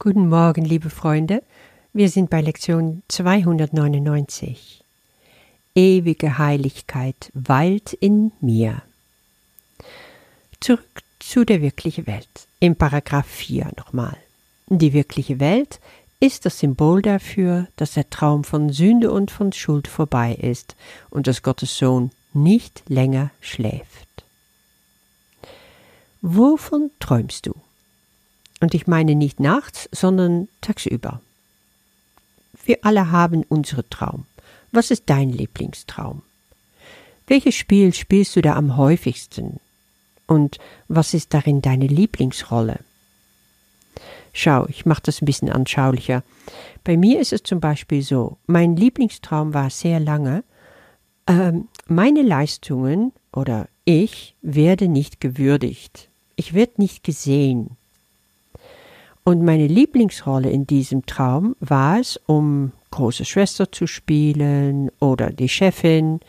Guten Morgen, liebe Freunde. Wir sind bei Lektion 299. Ewige Heiligkeit weilt in mir. Zurück zu der wirklichen Welt. Im Paragraph 4 nochmal. Die wirkliche Welt ist das Symbol dafür, dass der Traum von Sünde und von Schuld vorbei ist und dass Gottes Sohn nicht länger schläft. Wovon träumst du? Und ich meine nicht nachts, sondern tagsüber. Wir alle haben unsere Traum. Was ist dein Lieblingstraum? Welches Spiel spielst du da am häufigsten? Und was ist darin deine Lieblingsrolle? Schau, ich mache das ein bisschen anschaulicher. Bei mir ist es zum Beispiel so, mein Lieblingstraum war sehr lange, ähm, meine Leistungen oder ich werde nicht gewürdigt. Ich werde nicht gesehen. Und meine Lieblingsrolle in diesem Traum war es, um große Schwester zu spielen oder die Chefin,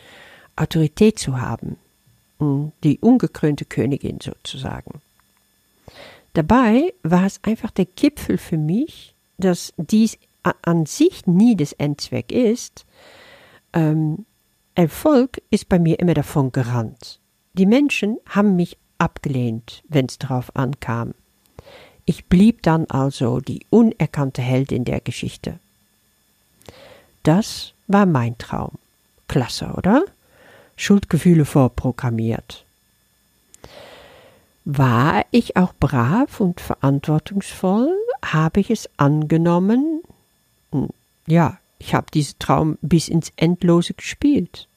Autorität zu haben, hm, die ungekrönte Königin sozusagen. Dabei war es einfach der Gipfel für mich, dass dies an sich nie das Endzweck ist. Ähm, Erfolg ist bei mir immer davon gerannt. Die Menschen haben mich abgelehnt, wenn es darauf ankam. Ich blieb dann also die unerkannte Heldin der Geschichte. Das war mein Traum. Klasse, oder? Schuldgefühle vorprogrammiert. War ich auch brav und verantwortungsvoll? Habe ich es angenommen? Hm, ja, ich habe diesen Traum bis ins Endlose gespielt.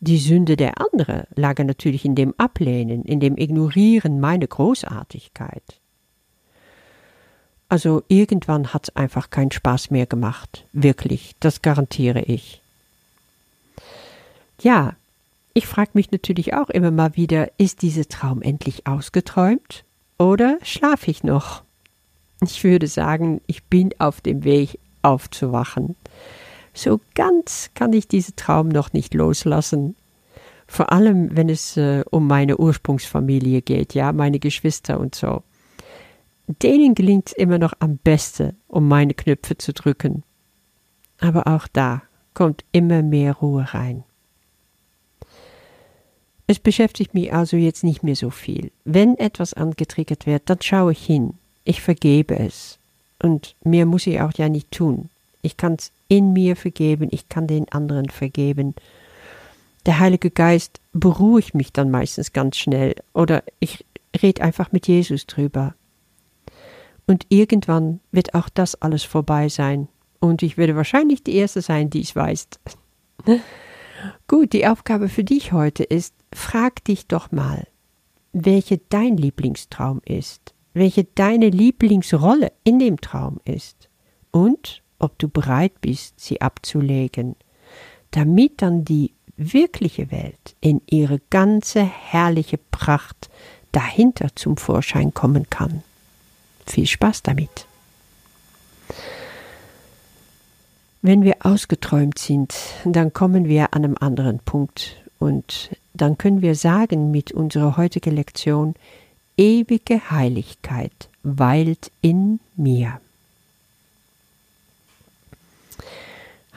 Die Sünde der anderen lag natürlich in dem Ablehnen, in dem Ignorieren meiner Großartigkeit. Also irgendwann hat's einfach keinen Spaß mehr gemacht. Wirklich, das garantiere ich. Ja, ich frage mich natürlich auch immer mal wieder, ist dieser Traum endlich ausgeträumt oder schlafe ich noch? Ich würde sagen, ich bin auf dem Weg aufzuwachen. So ganz kann ich diesen Traum noch nicht loslassen. Vor allem, wenn es äh, um meine Ursprungsfamilie geht, ja, meine Geschwister und so denen gelingt es immer noch am besten, um meine Knöpfe zu drücken. Aber auch da kommt immer mehr Ruhe rein. Es beschäftigt mich also jetzt nicht mehr so viel. Wenn etwas angetriggert wird, dann schaue ich hin. Ich vergebe es. Und mehr muss ich auch ja nicht tun. Ich kann es in mir vergeben, ich kann den anderen vergeben. Der Heilige Geist beruhigt mich dann meistens ganz schnell oder ich rede einfach mit Jesus drüber. Und irgendwann wird auch das alles vorbei sein. Und ich werde wahrscheinlich die Erste sein, die es weiß. Gut, die Aufgabe für dich heute ist, frag dich doch mal, welche dein Lieblingstraum ist, welche deine Lieblingsrolle in dem Traum ist und ob du bereit bist, sie abzulegen, damit dann die wirkliche Welt in ihre ganze herrliche Pracht dahinter zum Vorschein kommen kann. Viel Spaß damit. Wenn wir ausgeträumt sind, dann kommen wir an einem anderen Punkt und dann können wir sagen mit unserer heutigen Lektion, ewige Heiligkeit weilt in mir.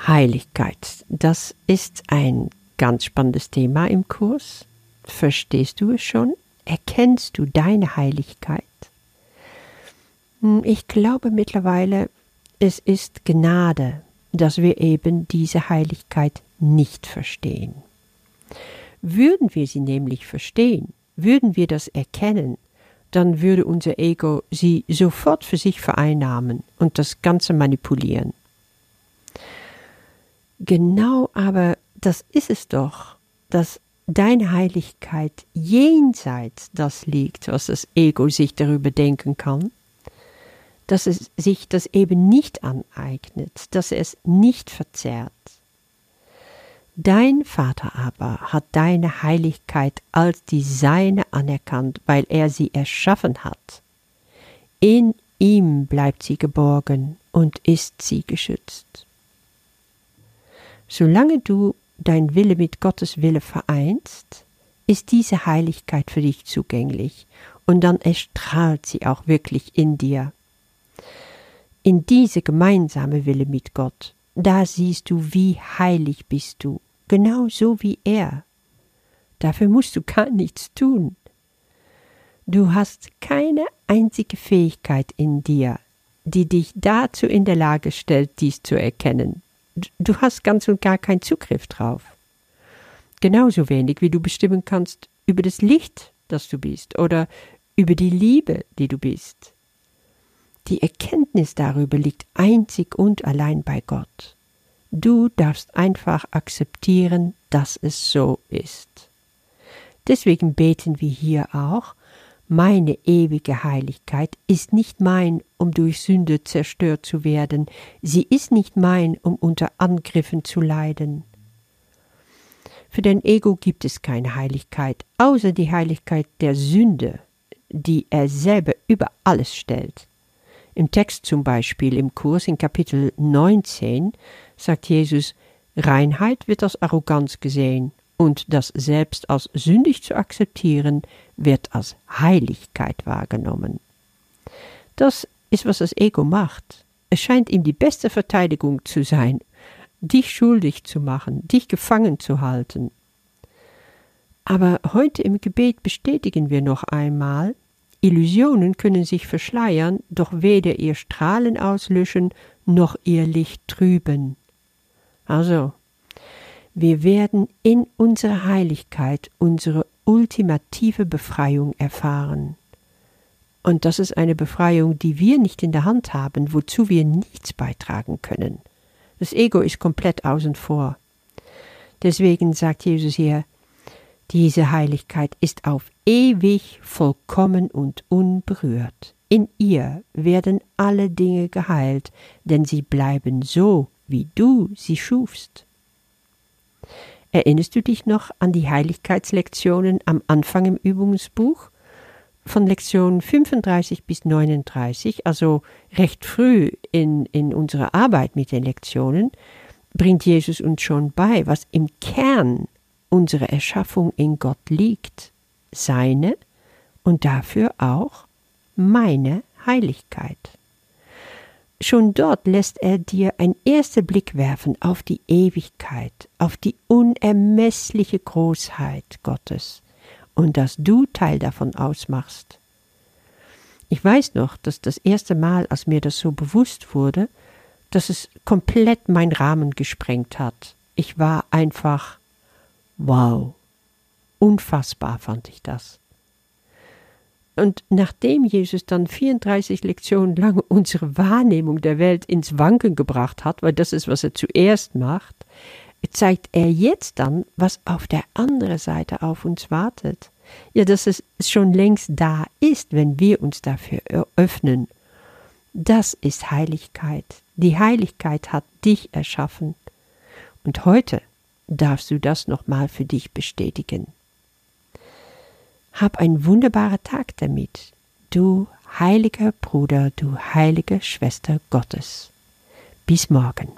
Heiligkeit, das ist ein ganz spannendes Thema im Kurs. Verstehst du es schon? Erkennst du deine Heiligkeit? Hm, ich glaube mittlerweile, es ist Gnade, dass wir eben diese Heiligkeit nicht verstehen. Würden wir sie nämlich verstehen, würden wir das erkennen, dann würde unser Ego sie sofort für sich vereinnahmen und das Ganze manipulieren. Genau aber das ist es doch, dass deine Heiligkeit jenseits das liegt, was das Ego sich darüber denken kann, dass es sich das eben nicht aneignet, dass es nicht verzehrt. Dein Vater aber hat deine Heiligkeit als die seine anerkannt, weil er sie erschaffen hat. In ihm bleibt sie geborgen und ist sie geschützt. Solange du dein Wille mit Gottes Wille vereinst, ist diese Heiligkeit für dich zugänglich und dann erstrahlt sie auch wirklich in dir. In diese gemeinsame Wille mit Gott, da siehst du, wie heilig bist du, genau so wie er. Dafür musst du gar nichts tun. Du hast keine einzige Fähigkeit in dir, die dich dazu in der Lage stellt, dies zu erkennen. Du hast ganz und gar keinen Zugriff drauf. Genauso wenig wie du bestimmen kannst über das Licht, das du bist, oder über die Liebe, die du bist. Die Erkenntnis darüber liegt einzig und allein bei Gott. Du darfst einfach akzeptieren, dass es so ist. Deswegen beten wir hier auch, meine ewige Heiligkeit ist nicht mein, um durch Sünde zerstört zu werden, sie ist nicht mein, um unter Angriffen zu leiden. Für dein Ego gibt es keine Heiligkeit, außer die Heiligkeit der Sünde, die er selber über alles stellt. Im Text zum Beispiel im Kurs in Kapitel 19 sagt Jesus, Reinheit wird als Arroganz gesehen und das selbst als sündig zu akzeptieren wird als Heiligkeit wahrgenommen. Das ist, was das Ego macht. Es scheint ihm die beste Verteidigung zu sein, dich schuldig zu machen, dich gefangen zu halten. Aber heute im Gebet bestätigen wir noch einmal, Illusionen können sich verschleiern, doch weder ihr Strahlen auslöschen, noch ihr Licht trüben. Also, wir werden in unserer Heiligkeit unsere ultimative Befreiung erfahren. Und das ist eine Befreiung, die wir nicht in der Hand haben, wozu wir nichts beitragen können. Das Ego ist komplett außen vor. Deswegen sagt Jesus hier, diese Heiligkeit ist auf ewig vollkommen und unberührt. In ihr werden alle Dinge geheilt, denn sie bleiben so, wie du sie schufst. Erinnerst du dich noch an die Heiligkeitslektionen am Anfang im Übungsbuch? Von Lektion 35 bis 39, also recht früh in, in unserer Arbeit mit den Lektionen, bringt Jesus uns schon bei, was im Kern unserer Erschaffung in Gott liegt, seine und dafür auch meine Heiligkeit. Schon dort lässt er dir ein erster Blick werfen auf die Ewigkeit, auf die unermessliche Großheit Gottes und dass du Teil davon ausmachst. Ich weiß noch, dass das erste Mal, als mir das so bewusst wurde, dass es komplett mein Rahmen gesprengt hat. Ich war einfach wow. Unfassbar fand ich das. Und nachdem Jesus dann 34 Lektionen lang unsere Wahrnehmung der Welt ins Wanken gebracht hat, weil das ist, was er zuerst macht, zeigt er jetzt dann, was auf der anderen Seite auf uns wartet. Ja, dass es schon längst da ist, wenn wir uns dafür öffnen. Das ist Heiligkeit. Die Heiligkeit hat dich erschaffen. Und heute darfst du das nochmal für dich bestätigen. Hab einen wunderbaren Tag damit, du heiliger Bruder, du heilige Schwester Gottes. Bis morgen.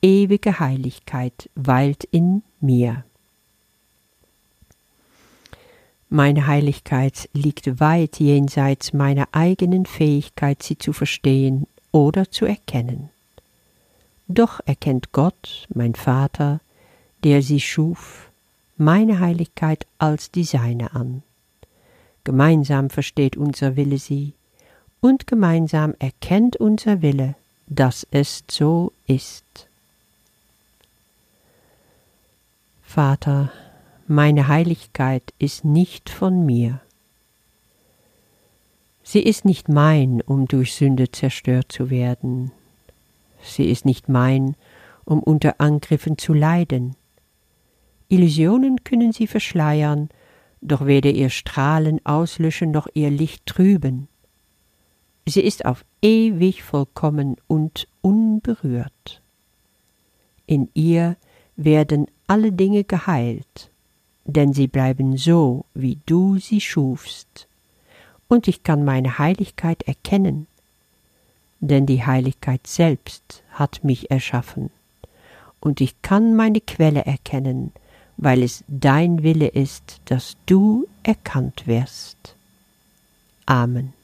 Ewige Heiligkeit weilt in mir. Meine Heiligkeit liegt weit jenseits meiner eigenen Fähigkeit, sie zu verstehen oder zu erkennen. Doch erkennt Gott, mein Vater, der sie schuf, meine Heiligkeit als die seine an. Gemeinsam versteht unser Wille sie, und gemeinsam erkennt unser Wille, dass es so ist. Vater, meine Heiligkeit ist nicht von mir. Sie ist nicht mein, um durch Sünde zerstört zu werden. Sie ist nicht mein, um unter Angriffen zu leiden. Illusionen können sie verschleiern, doch weder ihr Strahlen auslöschen noch ihr Licht trüben. Sie ist auf ewig vollkommen und unberührt. In ihr werden alle Dinge geheilt, denn sie bleiben so, wie du sie schufst, und ich kann meine Heiligkeit erkennen, denn die Heiligkeit selbst hat mich erschaffen, und ich kann meine Quelle erkennen, weil es dein Wille ist, dass du erkannt wirst. Amen.